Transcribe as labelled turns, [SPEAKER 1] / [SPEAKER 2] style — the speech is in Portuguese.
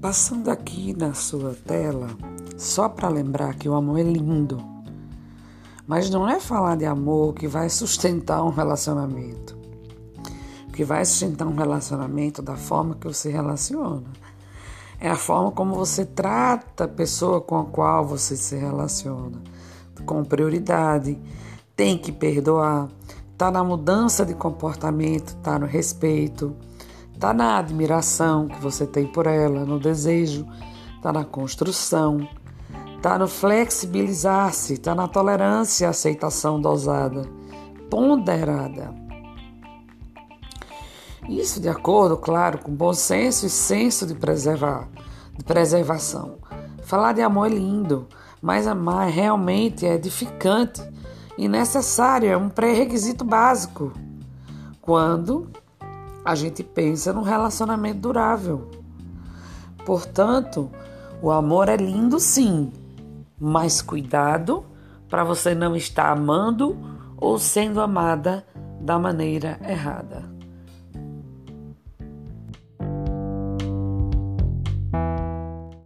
[SPEAKER 1] Passando aqui na sua tela, só para lembrar que o amor é lindo, mas não é falar de amor que vai sustentar um relacionamento. Que vai sustentar um relacionamento da forma que você relaciona. É a forma como você trata a pessoa com a qual você se relaciona. Com prioridade, tem que perdoar, tá na mudança de comportamento, tá no respeito, tá na admiração que você tem por ela, no desejo, tá na construção, tá no flexibilizar-se, tá na tolerância e aceitação dosada, ponderada. Isso de acordo, claro, com bom senso e senso de preservar, de preservação. Falar de amor é lindo, mas amar realmente é edificante e necessário, é um pré-requisito básico. Quando a gente pensa num relacionamento durável. Portanto, o amor é lindo sim, mas cuidado para você não estar amando ou sendo amada da maneira errada.